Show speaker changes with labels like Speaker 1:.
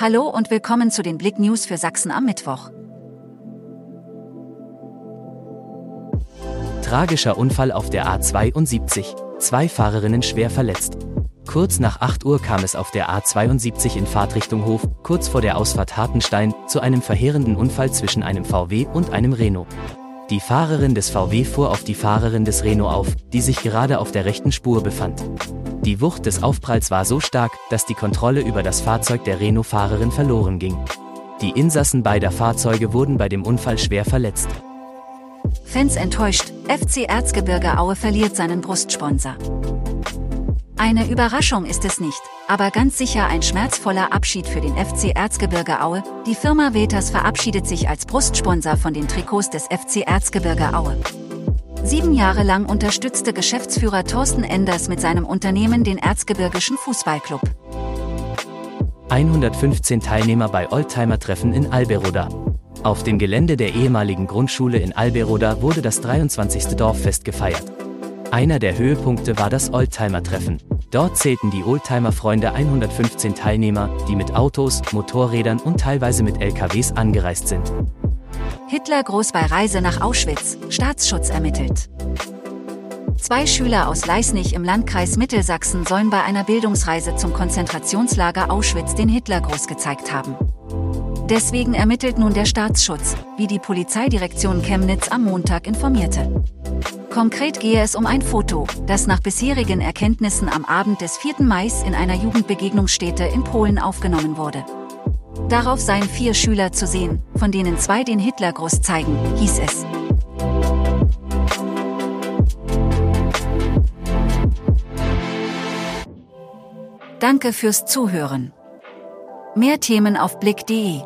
Speaker 1: Hallo und willkommen zu den Blick News für Sachsen am Mittwoch.
Speaker 2: Tragischer Unfall auf der A72. Zwei Fahrerinnen schwer verletzt. Kurz nach 8 Uhr kam es auf der A72 in Fahrtrichtung Hof, kurz vor der Ausfahrt Hartenstein, zu einem verheerenden Unfall zwischen einem VW und einem Renault. Die Fahrerin des VW fuhr auf die Fahrerin des Renault auf, die sich gerade auf der rechten Spur befand. Die Wucht des Aufpralls war so stark, dass die Kontrolle über das Fahrzeug der Renault-Fahrerin verloren ging. Die Insassen beider Fahrzeuge wurden bei dem Unfall schwer verletzt.
Speaker 1: Fans enttäuscht, FC Erzgebirge Aue verliert seinen Brustsponsor. Eine Überraschung ist es nicht, aber ganz sicher ein schmerzvoller Abschied für den FC Erzgebirge Aue. Die Firma Vetas verabschiedet sich als Brustsponsor von den Trikots des FC Erzgebirge Aue. Sieben Jahre lang unterstützte Geschäftsführer Thorsten Enders mit seinem Unternehmen den Erzgebirgischen Fußballclub.
Speaker 2: 115 Teilnehmer bei Oldtimer-Treffen in Alberoda. Auf dem Gelände der ehemaligen Grundschule in Alberoda wurde das 23. Dorffest gefeiert. Einer der Höhepunkte war das Oldtimer-Treffen. Dort zählten die Oldtimer-Freunde 115 Teilnehmer, die mit Autos, Motorrädern und teilweise mit LKWs angereist sind.
Speaker 1: Hitler groß bei Reise nach Auschwitz, Staatsschutz ermittelt. Zwei Schüler aus Leisnig im Landkreis Mittelsachsen sollen bei einer Bildungsreise zum Konzentrationslager Auschwitz den Hitlergruß gezeigt haben. Deswegen ermittelt nun der Staatsschutz, wie die Polizeidirektion Chemnitz am Montag informierte. Konkret gehe es um ein Foto, das nach bisherigen Erkenntnissen am Abend des 4. Mai in einer Jugendbegegnungsstätte in Polen aufgenommen wurde. Darauf seien vier Schüler zu sehen, von denen zwei den Hitlergruß zeigen, hieß es. Danke fürs Zuhören. Mehr Themen auf blick.de